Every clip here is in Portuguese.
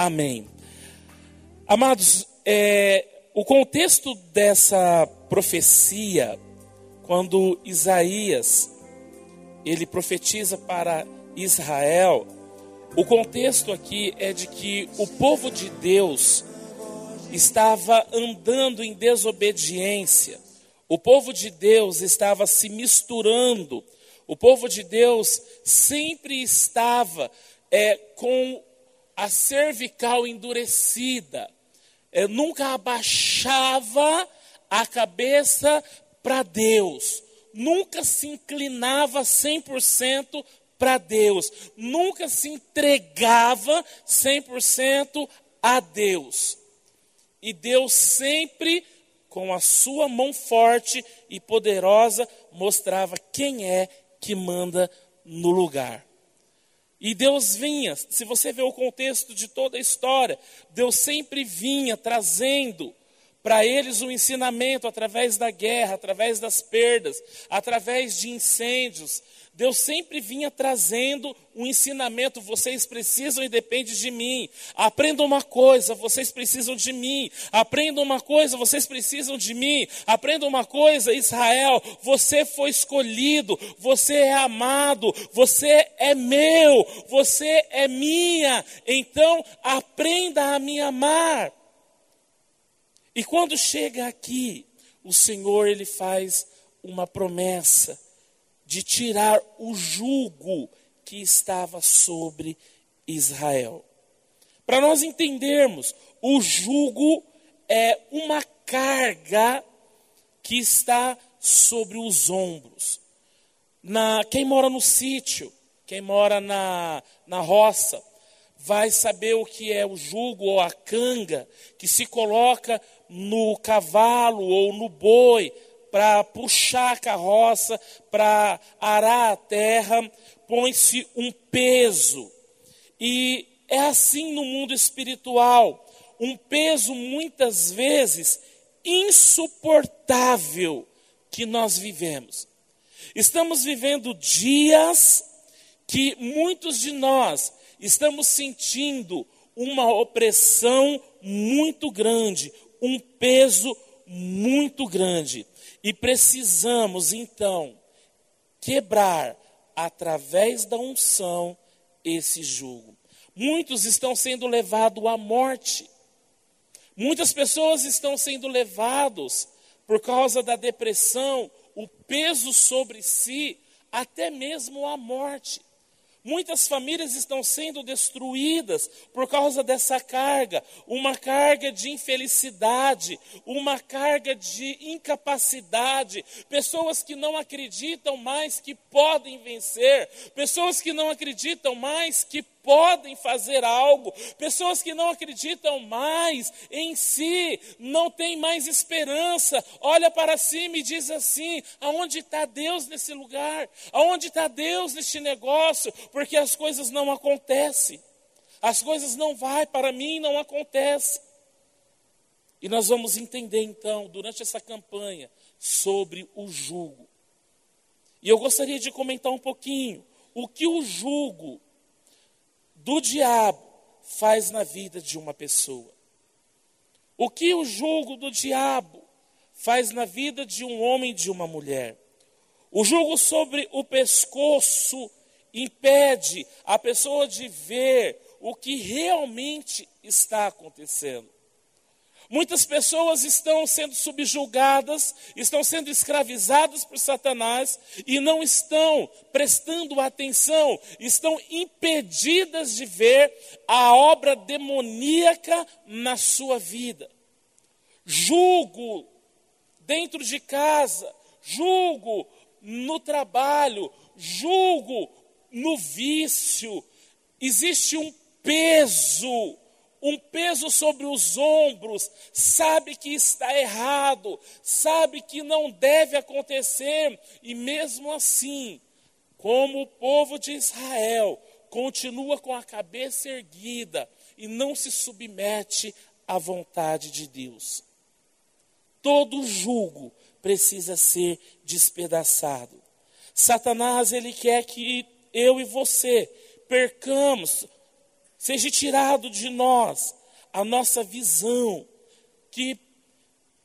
Amém. Amados, é, o contexto dessa profecia, quando Isaías ele profetiza para Israel, o contexto aqui é de que o povo de Deus estava andando em desobediência. O povo de Deus estava se misturando. O povo de Deus sempre estava é, com a cervical endurecida. Nunca abaixava a cabeça para Deus. Nunca se inclinava 100% para Deus. Nunca se entregava 100% a Deus. E Deus sempre, com a sua mão forte e poderosa, mostrava quem é que manda no lugar. E Deus vinha, se você vê o contexto de toda a história, Deus sempre vinha trazendo para eles o ensinamento através da guerra, através das perdas, através de incêndios, Deus sempre vinha trazendo um ensinamento, vocês precisam e depende de mim. Aprendam uma coisa, vocês precisam de mim. Aprendam uma coisa, vocês precisam de mim. Aprendam uma coisa, Israel, você foi escolhido, você é amado, você é meu, você é minha. Então, aprenda a me amar. E quando chega aqui, o Senhor ele faz uma promessa de tirar o jugo que estava sobre Israel. Para nós entendermos, o jugo é uma carga que está sobre os ombros. Na, quem mora no sítio, quem mora na, na roça, vai saber o que é o jugo ou a canga que se coloca no cavalo ou no boi para puxar a carroça, para arar a terra, põe-se um peso. E é assim no mundo espiritual. Um peso muitas vezes insuportável que nós vivemos. Estamos vivendo dias que muitos de nós estamos sentindo uma opressão muito grande, um peso muito grande. E precisamos então quebrar através da unção esse jugo. Muitos estão sendo levados à morte. Muitas pessoas estão sendo levados por causa da depressão, o peso sobre si, até mesmo a morte. Muitas famílias estão sendo destruídas por causa dessa carga, uma carga de infelicidade, uma carga de incapacidade, pessoas que não acreditam mais que podem vencer, pessoas que não acreditam mais que podem fazer algo, pessoas que não acreditam mais em si, não têm mais esperança, olha para cima e diz assim: aonde está Deus nesse lugar? Aonde está Deus neste negócio? Porque as coisas não acontecem, as coisas não vai para mim, não acontece. E nós vamos entender então, durante essa campanha, sobre o jugo. E eu gostaria de comentar um pouquinho o que o jugo do diabo faz na vida de uma pessoa. O que o jugo do diabo faz na vida de um homem e de uma mulher. O jugo sobre o pescoço impede a pessoa de ver o que realmente está acontecendo. Muitas pessoas estão sendo subjugadas, estão sendo escravizadas por Satanás e não estão prestando atenção, estão impedidas de ver a obra demoníaca na sua vida. Julgo dentro de casa, julgo no trabalho, julgo no vício. Existe um peso um peso sobre os ombros, sabe que está errado, sabe que não deve acontecer, e mesmo assim, como o povo de Israel, continua com a cabeça erguida e não se submete à vontade de Deus. Todo jugo precisa ser despedaçado. Satanás, ele quer que eu e você percamos seja tirado de nós a nossa visão, que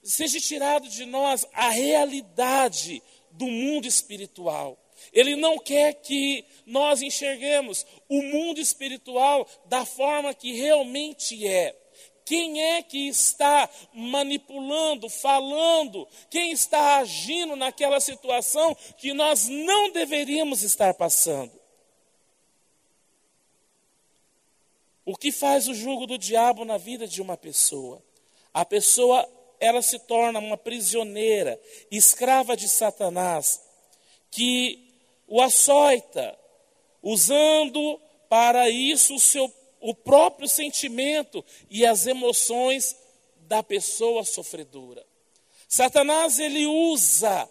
seja tirado de nós a realidade do mundo espiritual. Ele não quer que nós enxerguemos o mundo espiritual da forma que realmente é. Quem é que está manipulando, falando, quem está agindo naquela situação que nós não deveríamos estar passando? O que faz o jugo do diabo na vida de uma pessoa? A pessoa, ela se torna uma prisioneira, escrava de Satanás, que o açoita, usando para isso o, seu, o próprio sentimento e as emoções da pessoa sofredora. Satanás ele usa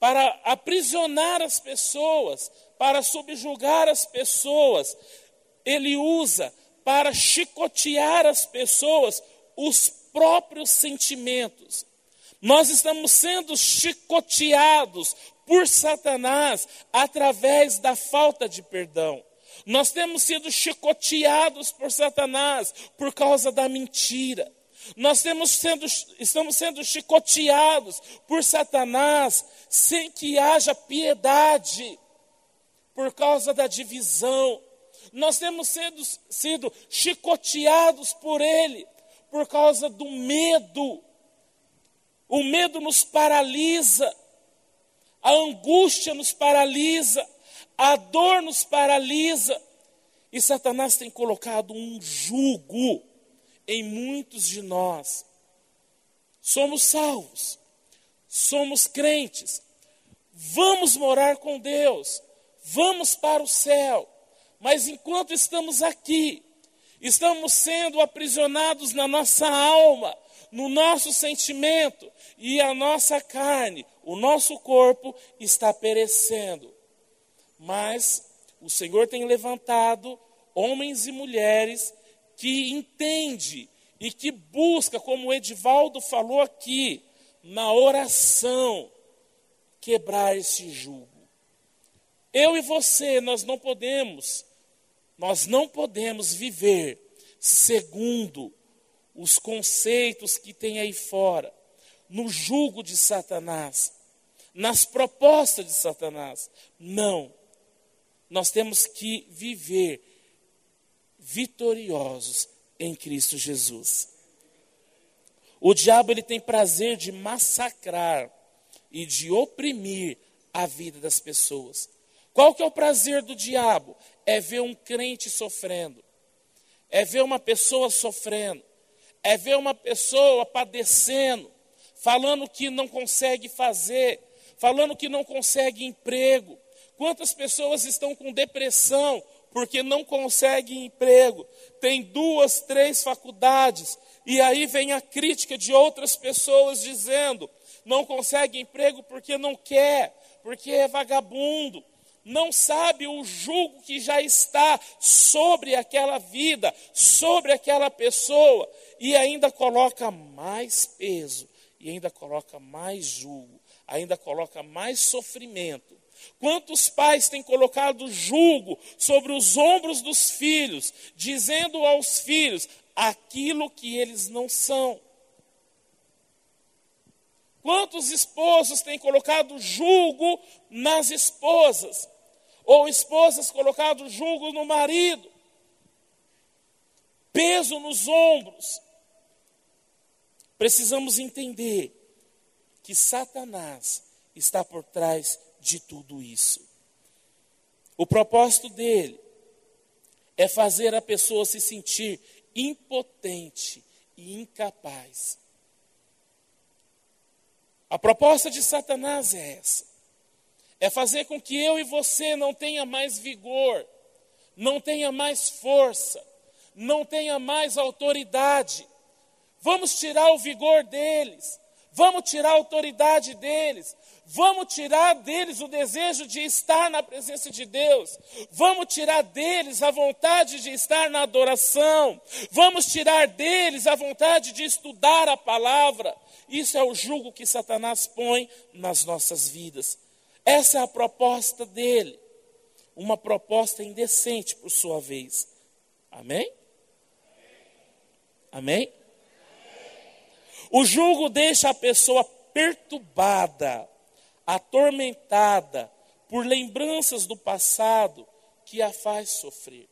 para aprisionar as pessoas, para subjugar as pessoas, ele usa para chicotear as pessoas os próprios sentimentos. Nós estamos sendo chicoteados por Satanás através da falta de perdão. Nós temos sido chicoteados por Satanás por causa da mentira. Nós temos sendo, estamos sendo chicoteados por Satanás sem que haja piedade, por causa da divisão. Nós temos sido, sido chicoteados por ele por causa do medo. O medo nos paralisa, a angústia nos paralisa, a dor nos paralisa. E Satanás tem colocado um jugo em muitos de nós. Somos salvos, somos crentes, vamos morar com Deus, vamos para o céu. Mas enquanto estamos aqui, estamos sendo aprisionados na nossa alma, no nosso sentimento, e a nossa carne, o nosso corpo está perecendo. Mas o Senhor tem levantado homens e mulheres que entende e que busca, como o Edivaldo falou aqui, na oração, quebrar esse jugo. Eu e você, nós não podemos nós não podemos viver segundo os conceitos que tem aí fora, no jugo de Satanás, nas propostas de Satanás. Não. Nós temos que viver vitoriosos em Cristo Jesus. O diabo ele tem prazer de massacrar e de oprimir a vida das pessoas. Qual que é o prazer do diabo? É ver um crente sofrendo. É ver uma pessoa sofrendo. É ver uma pessoa padecendo, falando que não consegue fazer, falando que não consegue emprego. Quantas pessoas estão com depressão porque não conseguem emprego? Tem duas, três faculdades, e aí vem a crítica de outras pessoas dizendo: não consegue emprego porque não quer, porque é vagabundo, não sabe o jugo que já está sobre aquela vida, sobre aquela pessoa, e ainda coloca mais peso, e ainda coloca mais jugo, ainda coloca mais sofrimento. Quantos pais têm colocado jugo sobre os ombros dos filhos, dizendo aos filhos aquilo que eles não são? Quantos esposos têm colocado julgo nas esposas? Ou esposas colocado julgo no marido? Peso nos ombros. Precisamos entender que Satanás está por trás de tudo isso. O propósito dele é fazer a pessoa se sentir impotente e incapaz a proposta de Satanás é essa: é fazer com que eu e você não tenha mais vigor, não tenha mais força, não tenha mais autoridade. Vamos tirar o vigor deles, vamos tirar a autoridade deles, vamos tirar deles o desejo de estar na presença de Deus, vamos tirar deles a vontade de estar na adoração, vamos tirar deles a vontade de estudar a palavra, isso é o jugo que Satanás põe nas nossas vidas. Essa é a proposta dele. Uma proposta indecente, por sua vez. Amém? Amém? O jugo deixa a pessoa perturbada, atormentada por lembranças do passado que a faz sofrer.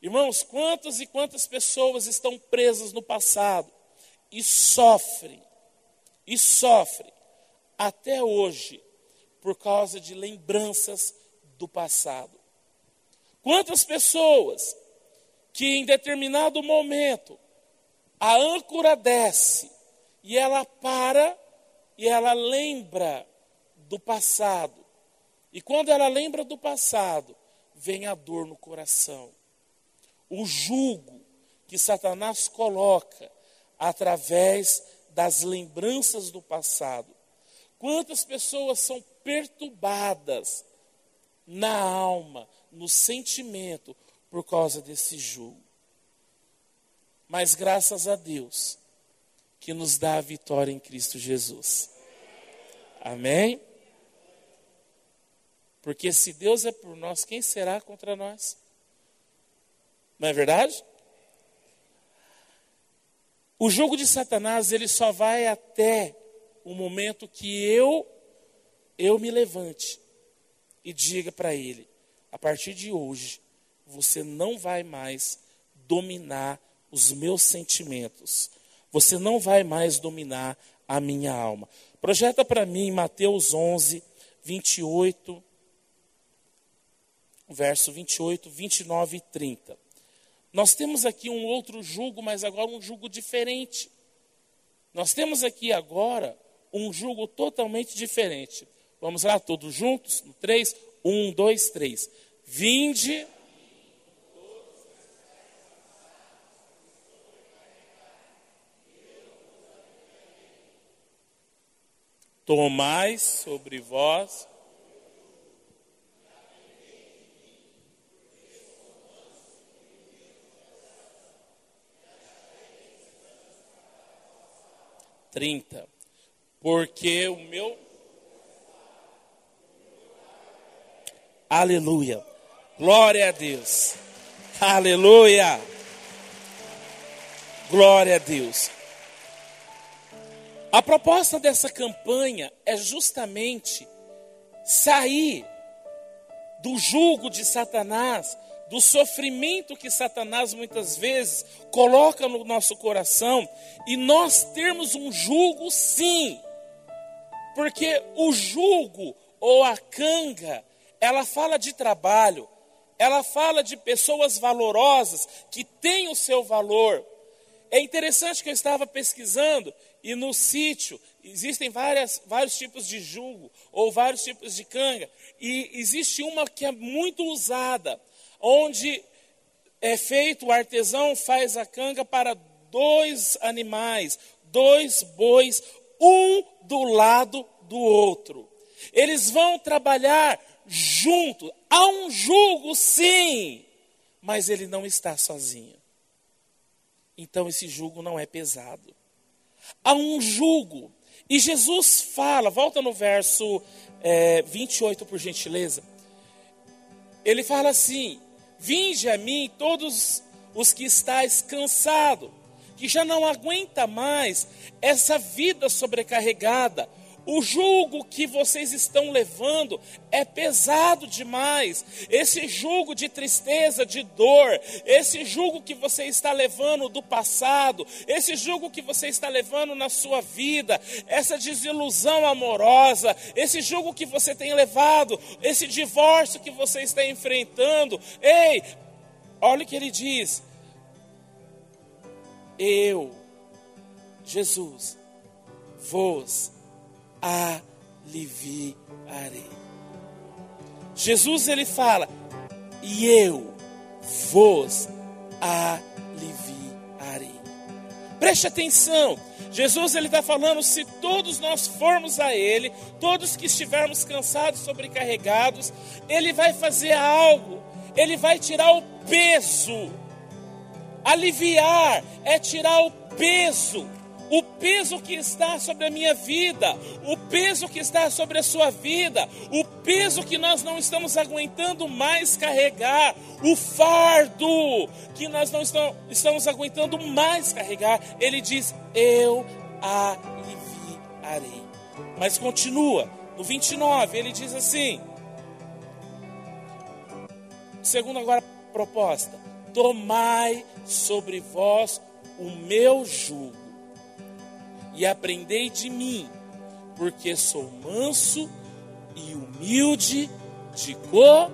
Irmãos, quantas e quantas pessoas estão presas no passado e sofrem, e sofrem até hoje por causa de lembranças do passado. Quantas pessoas que em determinado momento a âncora desce e ela para e ela lembra do passado. E quando ela lembra do passado, vem a dor no coração. O jugo que Satanás coloca através das lembranças do passado. Quantas pessoas são perturbadas na alma, no sentimento, por causa desse jugo. Mas graças a Deus que nos dá a vitória em Cristo Jesus. Amém? Porque se Deus é por nós, quem será contra nós? Não é verdade? O jogo de Satanás, ele só vai até o momento que eu eu me levante e diga para ele: a partir de hoje, você não vai mais dominar os meus sentimentos, você não vai mais dominar a minha alma. Projeta para mim Mateus 11, 28, verso 28, 29 e 30. Nós temos aqui um outro jugo, mas agora um jugo diferente. Nós temos aqui agora um jugo totalmente diferente. Vamos lá, todos juntos? No 3, 1, 2, 3. Vinde. Tomai sobre vós trinta, porque o meu Aleluia. Glória a Deus. Aleluia. Glória a Deus. A proposta dessa campanha é justamente sair do jugo de Satanás, do sofrimento que Satanás muitas vezes coloca no nosso coração e nós termos um jugo sim. Porque o jugo ou a canga ela fala de trabalho, ela fala de pessoas valorosas que têm o seu valor. É interessante que eu estava pesquisando e no sítio existem várias, vários tipos de jugo ou vários tipos de canga e existe uma que é muito usada, onde é feito o artesão faz a canga para dois animais, dois bois, um do lado do outro. Eles vão trabalhar junto. Há um jugo, sim, mas ele não está sozinho. Então esse jugo não é pesado. Há um jugo. E Jesus fala, volta no verso é, 28, por gentileza. Ele fala assim: Vinde a mim todos os que estáis cansados, que já não aguenta mais essa vida sobrecarregada, o jugo que vocês estão levando é pesado demais. Esse jugo de tristeza, de dor, esse jugo que você está levando do passado, esse jugo que você está levando na sua vida, essa desilusão amorosa, esse jugo que você tem levado, esse divórcio que você está enfrentando. Ei, olha o que ele diz. Eu, Jesus, vos aliviarei. Jesus ele fala: "E eu vos aliviarei". Preste atenção. Jesus ele está falando: se todos nós formos a Ele, todos que estivermos cansados, sobrecarregados, Ele vai fazer algo. Ele vai tirar o peso. Aliviar é tirar o peso o peso que está sobre a minha vida, o peso que está sobre a sua vida, o peso que nós não estamos aguentando mais carregar, o fardo que nós não estamos aguentando mais carregar, ele diz: Eu aliviarei. Mas continua, no 29, ele diz assim: segundo agora a proposta, tomai sobre vós o meu jugo e aprendei de mim, porque sou manso e humilde de cor.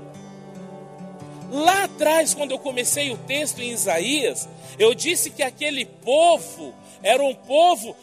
Lá atrás, quando eu comecei o texto em Isaías, eu disse que aquele povo era um povo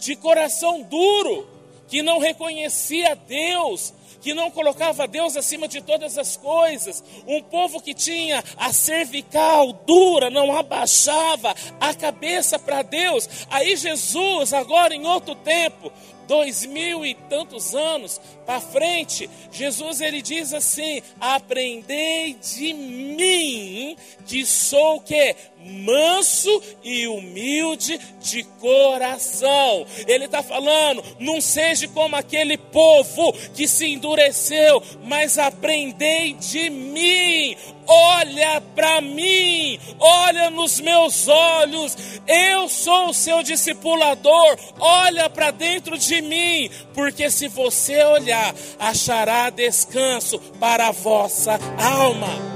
de coração duro, que não reconhecia Deus, que não colocava Deus acima de todas as coisas, um povo que tinha a cervical dura, não abaixava a cabeça para Deus. Aí Jesus, agora em outro tempo, dois mil e tantos anos para frente, Jesus ele diz assim: aprendei de mim, que sou o que? Manso e humilde de coração. Ele está falando, não seja como aquele povo que se endureceu, mas aprendei de mim olha para mim, olha nos meus olhos, eu sou o seu discipulador, olha para dentro de mim, porque se você olhar, achará descanso para a vossa alma.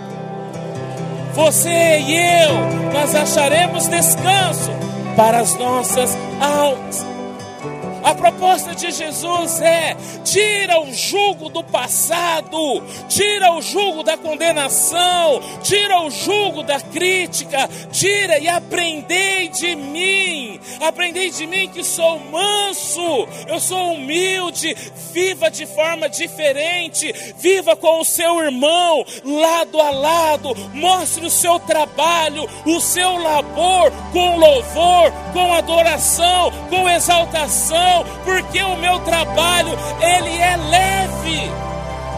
Você e eu, nós acharemos descanso para as nossas almas. A proposta de Jesus é: tira o jugo do passado, tira o jugo da condenação, tira o jugo da crítica, tira e aprendei de mim. Aprendei de mim que sou manso, eu sou humilde, viva de forma diferente, viva com o seu irmão, lado a lado, mostre o seu trabalho, o seu labor com louvor, com adoração, com exaltação porque o meu trabalho, ele é leve.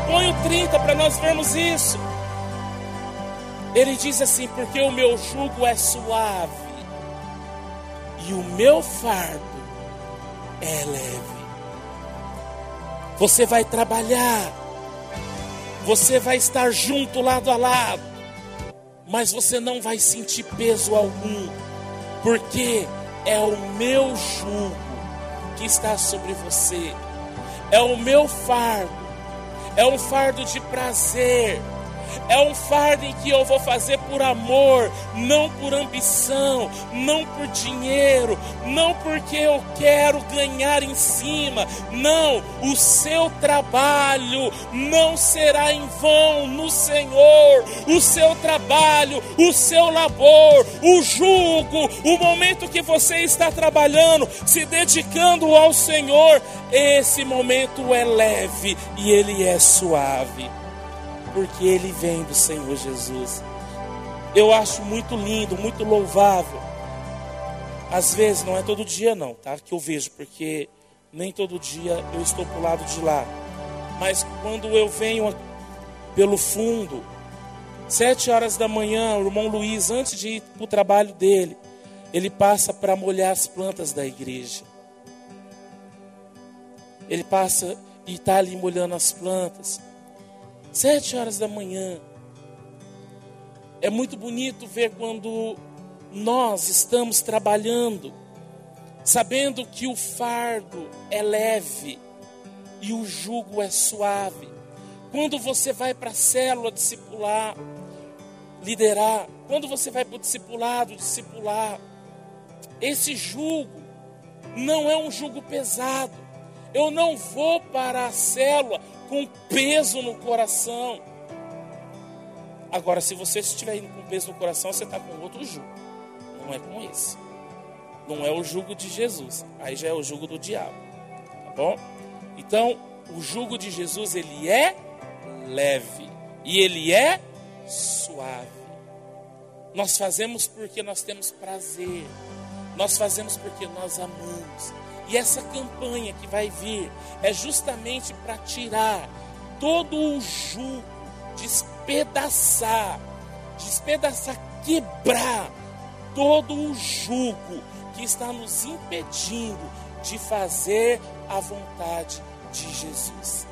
Põe o 30 para nós vermos isso. Ele diz assim: porque o meu jugo é suave e o meu fardo é leve. Você vai trabalhar, você vai estar junto lado a lado, mas você não vai sentir peso algum, porque é o meu jugo que está sobre você. É o meu fardo, é um fardo de prazer é um fardo em que eu vou fazer por amor, não por ambição, não por dinheiro, não porque eu quero ganhar em cima. Não, o seu trabalho não será em vão no Senhor. O seu trabalho, o seu labor, o jugo, o momento que você está trabalhando, se dedicando ao Senhor, esse momento é leve e ele é suave porque ele vem do Senhor Jesus. Eu acho muito lindo, muito louvável. Às vezes, não é todo dia não, tá? Que eu vejo, porque nem todo dia eu estou para o lado de lá. Mas quando eu venho pelo fundo, sete horas da manhã, o irmão Luiz, antes de ir para o trabalho dele, ele passa para molhar as plantas da igreja. Ele passa e está ali molhando as plantas. Sete horas da manhã. É muito bonito ver quando nós estamos trabalhando, sabendo que o fardo é leve e o jugo é suave. Quando você vai para a célula discipular, liderar, quando você vai para o discipulado, discipular, esse jugo não é um jugo pesado. Eu não vou para a célula com peso no coração. Agora, se você estiver indo com peso no coração, você está com outro jugo. Não é com esse. Não é o jugo de Jesus. Aí já é o jugo do diabo. Tá bom? Então, o jugo de Jesus, ele é leve. E ele é suave. Nós fazemos porque nós temos prazer. Nós fazemos porque nós amamos. E essa campanha que vai vir é justamente para tirar todo o jugo, despedaçar, despedaçar, quebrar todo o jugo que está nos impedindo de fazer a vontade de Jesus.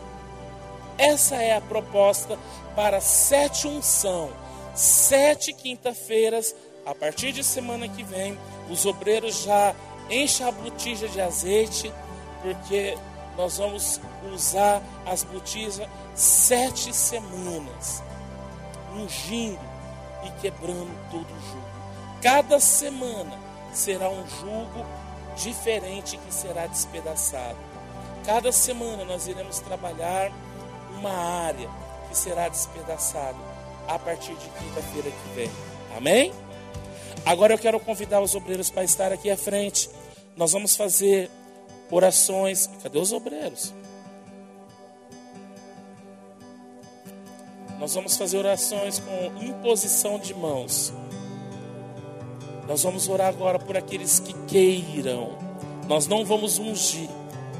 Essa é a proposta para sete unção, sete quinta-feiras, a partir de semana que vem, os obreiros já enchem a botija de azeite, porque nós vamos usar as botijas sete semanas, ungindo e quebrando todo o jugo. Cada semana será um jugo diferente que será despedaçado. Cada semana nós iremos trabalhar uma área que será despedaçada a partir de quinta-feira que vem. Amém? Agora eu quero convidar os obreiros para estar aqui à frente. Nós vamos fazer orações. Cadê os obreiros? Nós vamos fazer orações com imposição de mãos. Nós vamos orar agora por aqueles que queiram. Nós não vamos ungir,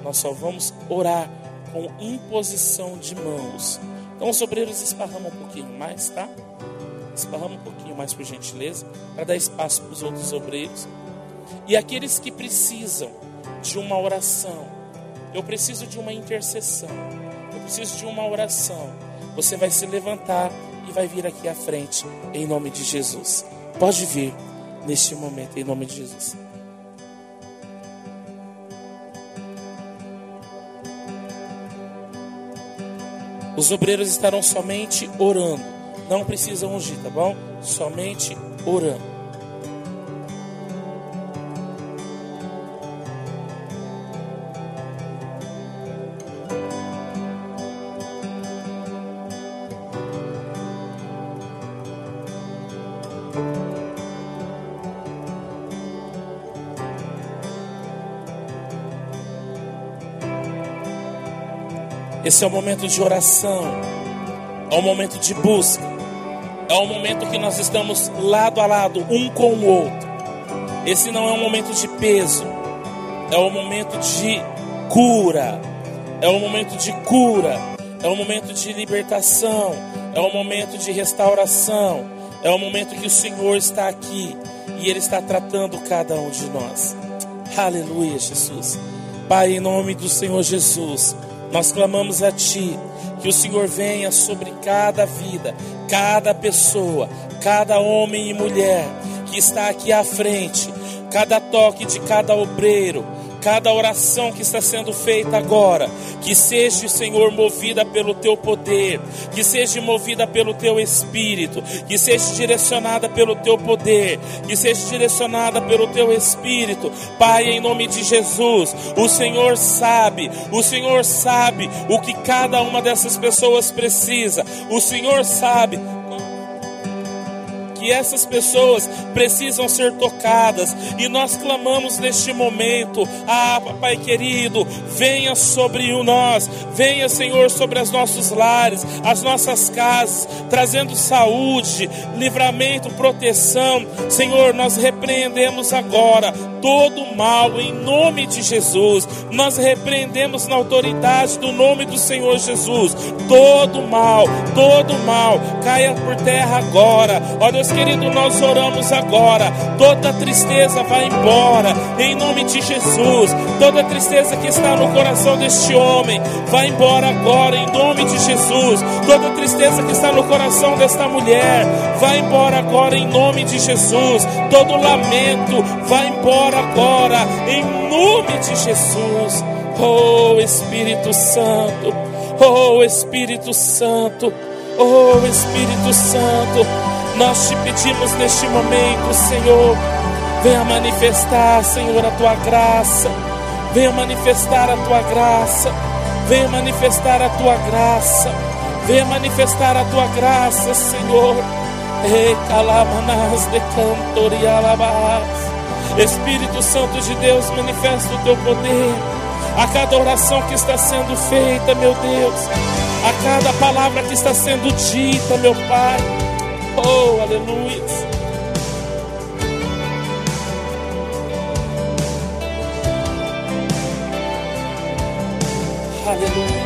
nós só vamos orar com imposição de mãos. Então os obreiros esparramam um pouquinho mais, tá? Esparramam um pouquinho mais, por gentileza, para dar espaço para os outros obreiros. E aqueles que precisam de uma oração, eu preciso de uma intercessão, eu preciso de uma oração. Você vai se levantar e vai vir aqui à frente, em nome de Jesus. Pode vir neste momento, em nome de Jesus. Os obreiros estarão somente orando. Não precisam ungir, tá bom? Somente orando. Esse é o momento de oração, é o momento de busca, é o momento que nós estamos lado a lado, um com o outro. Esse não é um momento de peso, é o momento de cura, é o momento de cura, é o momento de libertação, é o momento de restauração, é o momento que o Senhor está aqui e Ele está tratando cada um de nós. Aleluia, Jesus. Pai, em nome do Senhor Jesus. Nós clamamos a Ti que o Senhor venha sobre cada vida, cada pessoa, cada homem e mulher que está aqui à frente, cada toque de cada obreiro, cada oração que está sendo feita agora, que seja, Senhor, movida pelo teu poder, que seja movida pelo teu espírito, que seja direcionada pelo teu poder, que seja direcionada pelo teu espírito. Pai, em nome de Jesus, o Senhor sabe, o Senhor sabe o que cada uma dessas pessoas precisa. O Senhor sabe que essas pessoas precisam ser tocadas. E nós clamamos neste momento: Ah, Papai querido, venha sobre nós, venha, Senhor, sobre os nossos lares, as nossas casas, trazendo saúde, livramento, proteção. Senhor, nós repreendemos agora todo mal em nome de Jesus. Nós repreendemos na autoridade do nome do Senhor Jesus todo mal, todo mal caia por terra agora. Ó Deus querido, nós oramos agora. Toda tristeza vai embora em nome de Jesus. Toda tristeza que está no coração deste homem vai embora agora em nome de Jesus. Toda tristeza que está no coração desta mulher vai embora agora em nome de Jesus. Todo lamento vai embora agora em nome de Jesus. Oh Espírito Santo, oh Espírito Santo, oh Espírito Santo, nós te pedimos neste momento, Senhor, venha manifestar, Senhor, a tua graça, venha manifestar a tua graça, venha manifestar a tua graça, venha manifestar a tua graça, Senhor. Recalamanas de cantor e alabás. Espírito Santo de Deus, manifesta o teu poder a cada oração que está sendo feita, meu Deus, a cada palavra que está sendo dita, meu Pai. Oh, aleluia. Aleluia.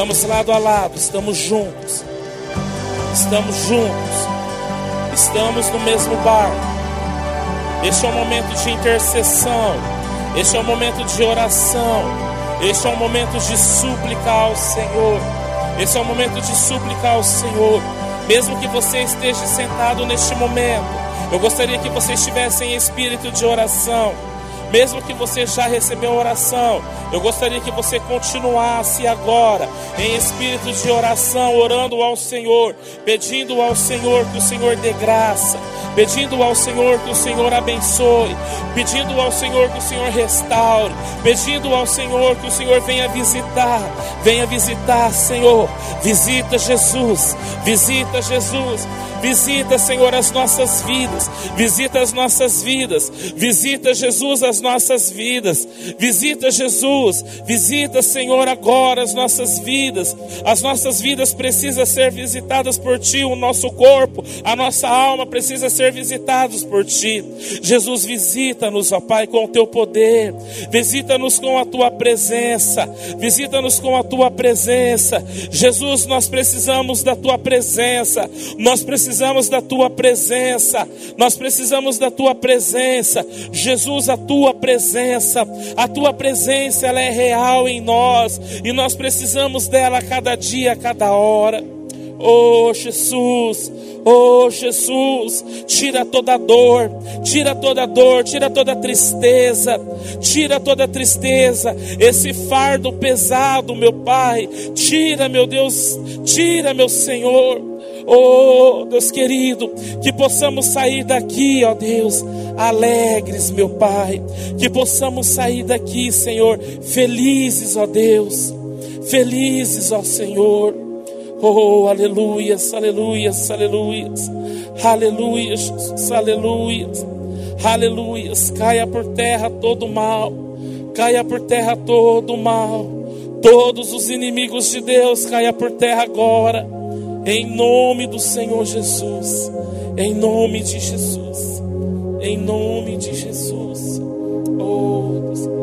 Estamos lado a lado, estamos juntos. Estamos juntos. Estamos no mesmo barco. Este é um momento de intercessão. Este é um momento de oração. Este é um momento de súplica ao Senhor. Este é um momento de súplica ao Senhor. Mesmo que você esteja sentado neste momento, eu gostaria que você estivesse em espírito de oração. Mesmo que você já recebeu oração, eu gostaria que você continuasse agora em espírito de oração, orando ao Senhor, pedindo ao Senhor que o Senhor dê graça, pedindo ao Senhor que o Senhor abençoe, pedindo ao Senhor que o Senhor restaure, pedindo ao Senhor que o Senhor venha visitar, venha visitar, Senhor, visita Jesus, visita Jesus. Visita, Senhor, as nossas vidas. Visita as nossas vidas. Visita, Jesus, as nossas vidas. Visita, Jesus. Visita, Senhor, agora as nossas vidas. As nossas vidas precisam ser visitadas por Ti. O nosso corpo, a nossa alma precisa ser visitados por Ti. Jesus, visita-nos, ó Pai, com o Teu poder. Visita-nos com a Tua presença. Visita-nos com a Tua presença. Jesus, nós precisamos da Tua presença. Nós precisamos precisamos da tua presença. Nós precisamos da tua presença. Jesus, a tua presença, a tua presença ela é real em nós e nós precisamos dela a cada dia, a cada hora. Oh Jesus, oh Jesus, tira toda dor, tira toda dor, tira toda tristeza, tira toda tristeza, esse fardo pesado, meu Pai, tira, meu Deus, tira, meu Senhor. Oh, Deus querido, que possamos sair daqui, ó Deus, alegres, meu Pai. Que possamos sair daqui, Senhor, felizes, ó Deus. Felizes, ó Senhor. Oh, aleluias, aleluias, aleluias. Aleluias, aleluias. Aleluias. Caia por terra todo mal. Caia por terra todo mal. Todos os inimigos de Deus caia por terra agora em nome do Senhor Jesus. Em nome de Jesus. Em nome de Jesus. Oh, Deus.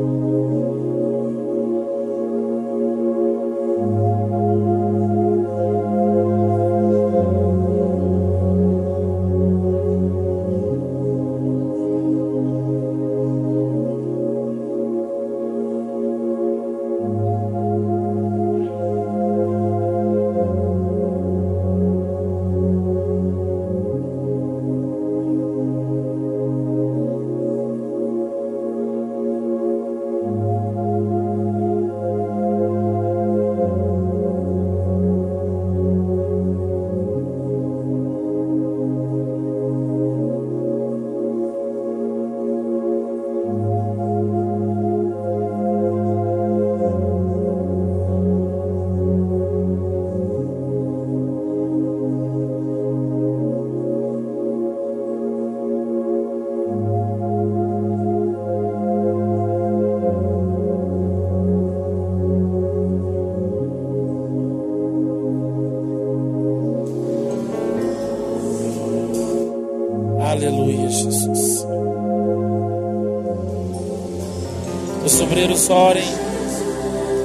Orem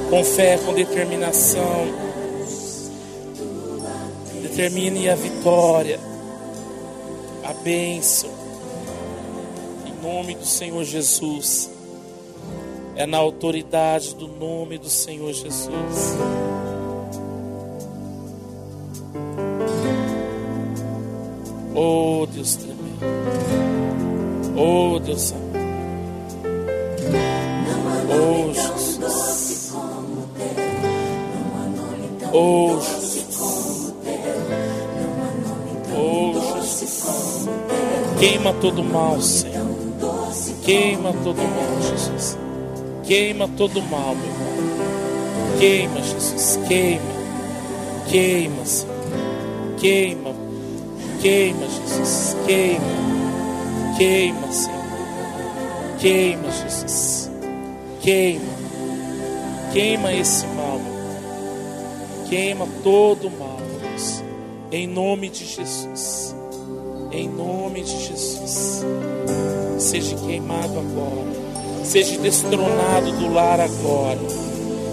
com fé, com determinação. Determine a vitória, a bênção. Em nome do Senhor Jesus. É na autoridade do nome do Senhor Jesus. Todo mal, Senhor. Queima todo mal, Jesus. Queima todo mal, meu Pai. Queima, Jesus. Queima. Queima, Senhor. Queima. Queima, Jesus. Queima. Queima, Senhor. Queima, Jesus. Queima. Queima esse mal, meu Pai. Queima todo mal, Deus. Em nome de Jesus. Em nome de Jesus. Seja queimado agora. Seja destronado do lar agora.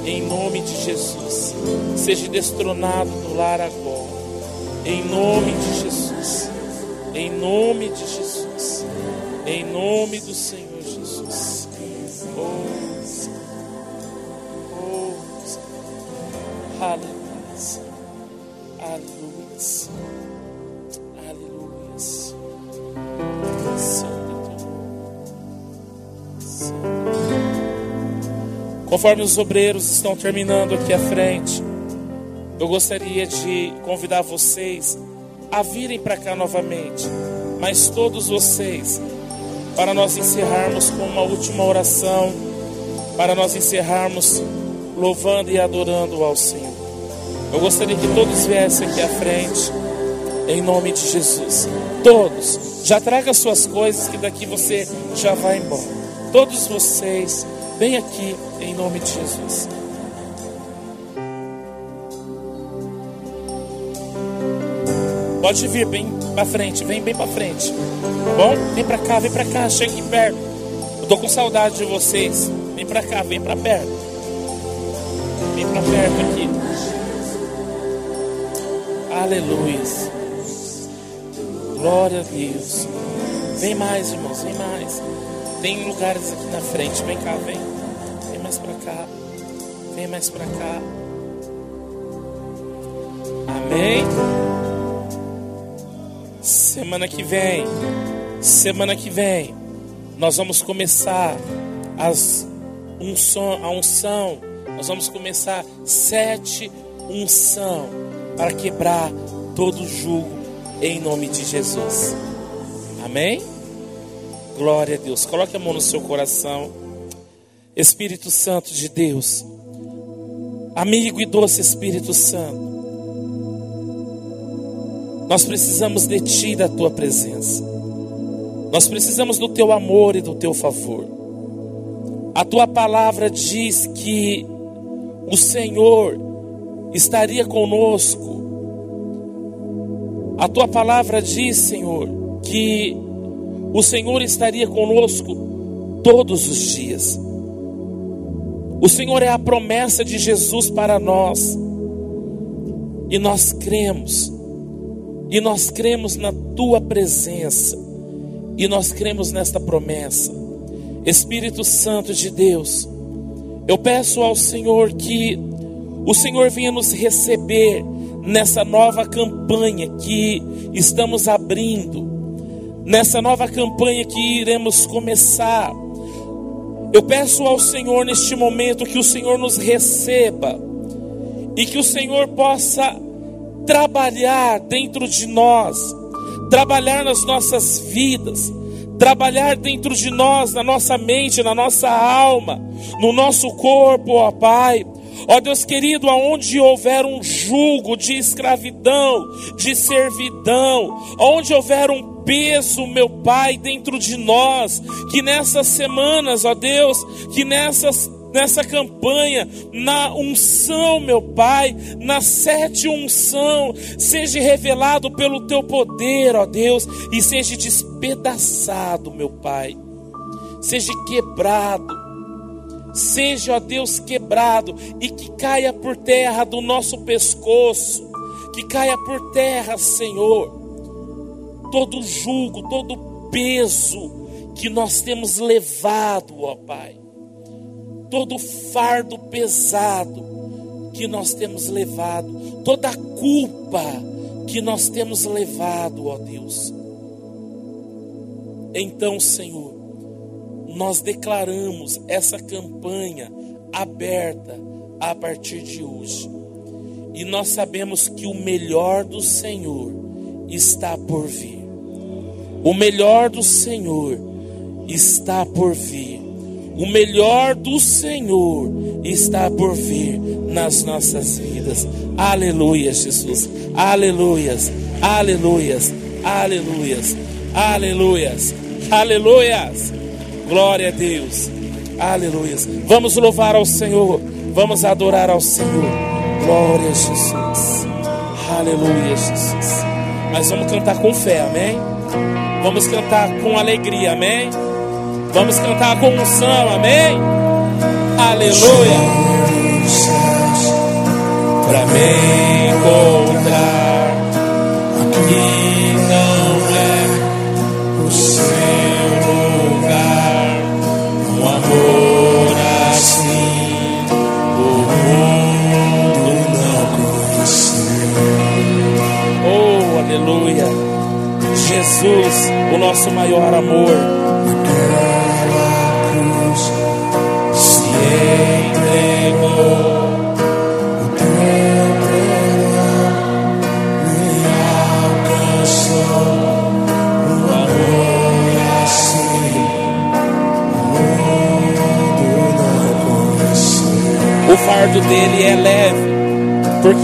Em nome de Jesus. Seja destronado do lar agora. Em nome de Jesus. Em nome de Jesus. Em nome do Senhor Jesus. Oh. Oh. Conforme os obreiros estão terminando aqui à frente, eu gostaria de convidar vocês a virem para cá novamente, mas todos vocês, para nós encerrarmos com uma última oração, para nós encerrarmos louvando e adorando ao Senhor. Eu gostaria que todos viessem aqui à frente, em nome de Jesus. Todos, já traga suas coisas, que daqui você já vai embora. Todos vocês, vem aqui em nome de Jesus. Pode vir bem para frente, vem bem para frente. Tá bom? Vem para cá, vem para cá, chega aqui perto. Eu tô com saudade de vocês. Vem para cá, vem para perto. Vem para perto aqui. Aleluia. Glória a Deus. Vem mais, irmãos, vem mais. Tem lugares aqui na frente. Vem cá, vem. Mais para cá. Amém. Semana que vem, semana que vem, nós vamos começar as unção, a unção. Nós vamos começar sete unção para quebrar todo jugo em nome de Jesus. Amém? Glória a Deus. Coloque a mão no seu coração. Espírito Santo de Deus, amigo e doce Espírito Santo, nós precisamos de Ti, da Tua presença. Nós precisamos do Teu amor e do Teu favor. A Tua palavra diz que o Senhor estaria conosco. A Tua palavra diz, Senhor, que o Senhor estaria conosco todos os dias. O Senhor é a promessa de Jesus para nós. E nós cremos e nós cremos na tua presença. E nós cremos nesta promessa. Espírito Santo de Deus, eu peço ao Senhor que o Senhor venha nos receber nessa nova campanha que estamos abrindo, nessa nova campanha que iremos começar. Eu peço ao Senhor neste momento que o Senhor nos receba e que o Senhor possa trabalhar dentro de nós, trabalhar nas nossas vidas, trabalhar dentro de nós, na nossa mente, na nossa alma, no nosso corpo, ó Pai. Ó Deus querido, aonde houver um julgo de escravidão, de servidão, onde houver um peso, meu Pai, dentro de nós, que nessas semanas, ó Deus, que nessas nessa campanha, na unção, meu Pai, na sete unção, seja revelado pelo teu poder, ó Deus, e seja despedaçado, meu Pai, seja quebrado, seja, ó Deus, quebrado e que caia por terra do nosso pescoço, que caia por terra, Senhor, todo jugo, todo peso que nós temos levado, ó Pai todo fardo pesado que nós temos levado, toda culpa que nós temos levado, ó Deus. Então, Senhor, nós declaramos essa campanha aberta a partir de hoje. E nós sabemos que o melhor do Senhor está por vir. O melhor do Senhor está por vir. O melhor do Senhor está por vir nas nossas vidas. Aleluia, Jesus. Aleluias. Aleluias. Aleluias. Aleluias. Aleluias. Glória a Deus. Aleluias. Vamos louvar ao Senhor. Vamos adorar ao Senhor. Glória a Jesus. Aleluia, Jesus. Mas vamos cantar com fé, amém? Vamos cantar com alegria, amém? Vamos cantar com unção, amém? Aleluia. para me encontrar.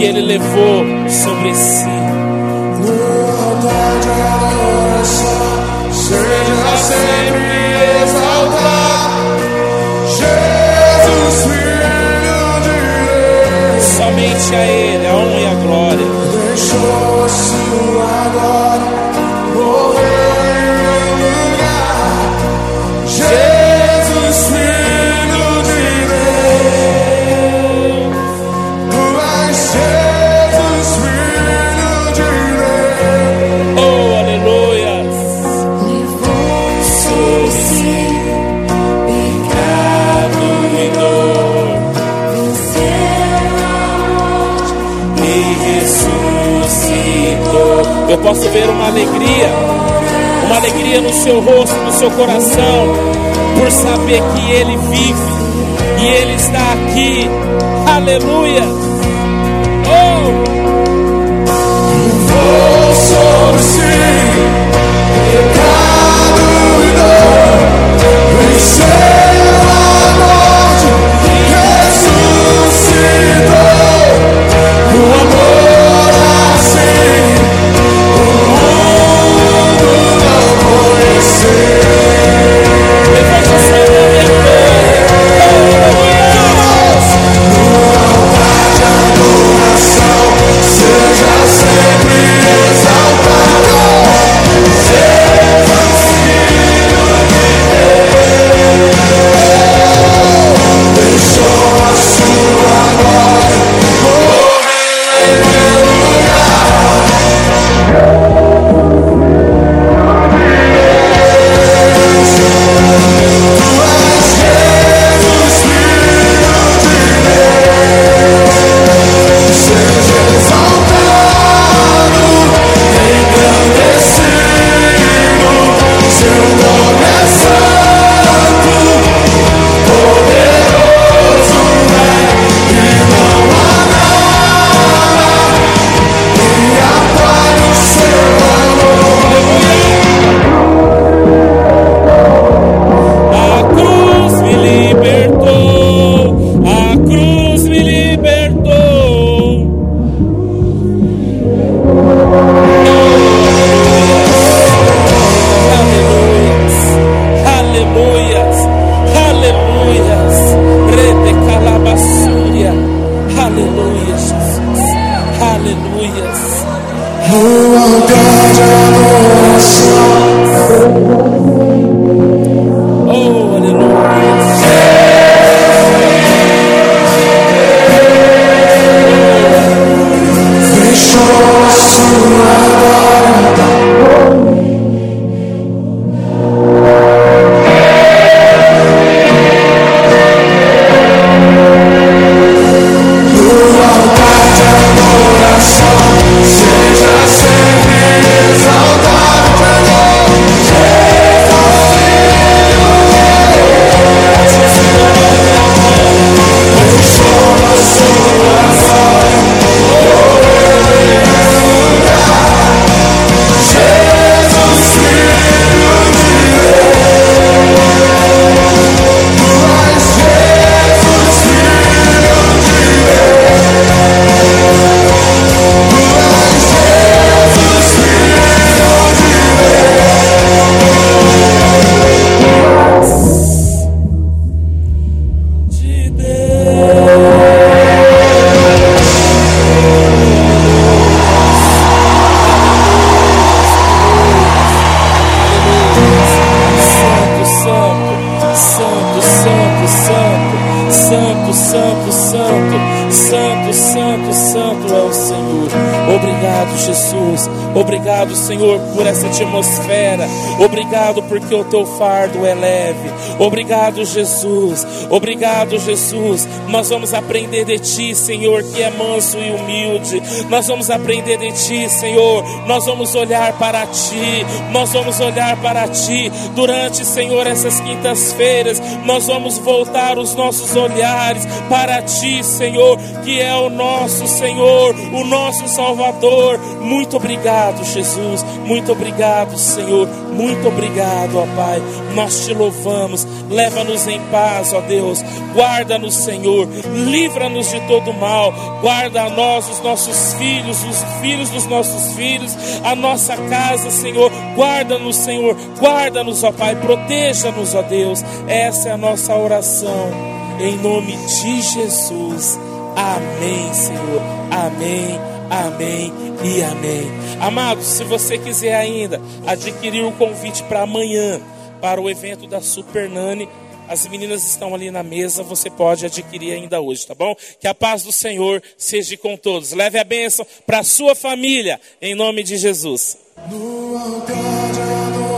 Ele levou sobre si. Eu posso ver uma alegria, uma alegria no seu rosto, no seu coração, por saber que Ele vive e Ele está aqui. Aleluia. Oh! Vou sobre pecado e dor, venceu santo, Obrigado porque o teu fardo é leve. Obrigado, Jesus. Obrigado, Jesus. Nós vamos aprender de ti, Senhor, que é manso e humilde. Nós vamos aprender de ti, Senhor. Nós vamos olhar para ti. Nós vamos olhar para ti durante, Senhor, essas quintas-feiras. Nós vamos voltar os nossos olhares para ti, Senhor, que é o nosso Senhor, o nosso Salvador. Muito obrigado, Jesus. Muito obrigado, Senhor. Muito obrigado, ó Pai. Nós te louvamos. Leva-nos em paz, ó Deus. Guarda-nos, Senhor. Livra-nos de todo mal. Guarda a nós, os nossos filhos, os filhos dos nossos filhos, a nossa casa, Senhor. Guarda-nos, Senhor. Guarda-nos, ó Pai. Proteja-nos, ó Deus. Essa é a nossa oração. Em nome de Jesus. Amém, Senhor. Amém, amém e amém. Amados, se você quiser ainda adquirir o convite para amanhã, para o evento da Super Nani, as meninas estão ali na mesa, você pode adquirir ainda hoje, tá bom? Que a paz do Senhor seja com todos. Leve a bênção para a sua família, em nome de Jesus. No altar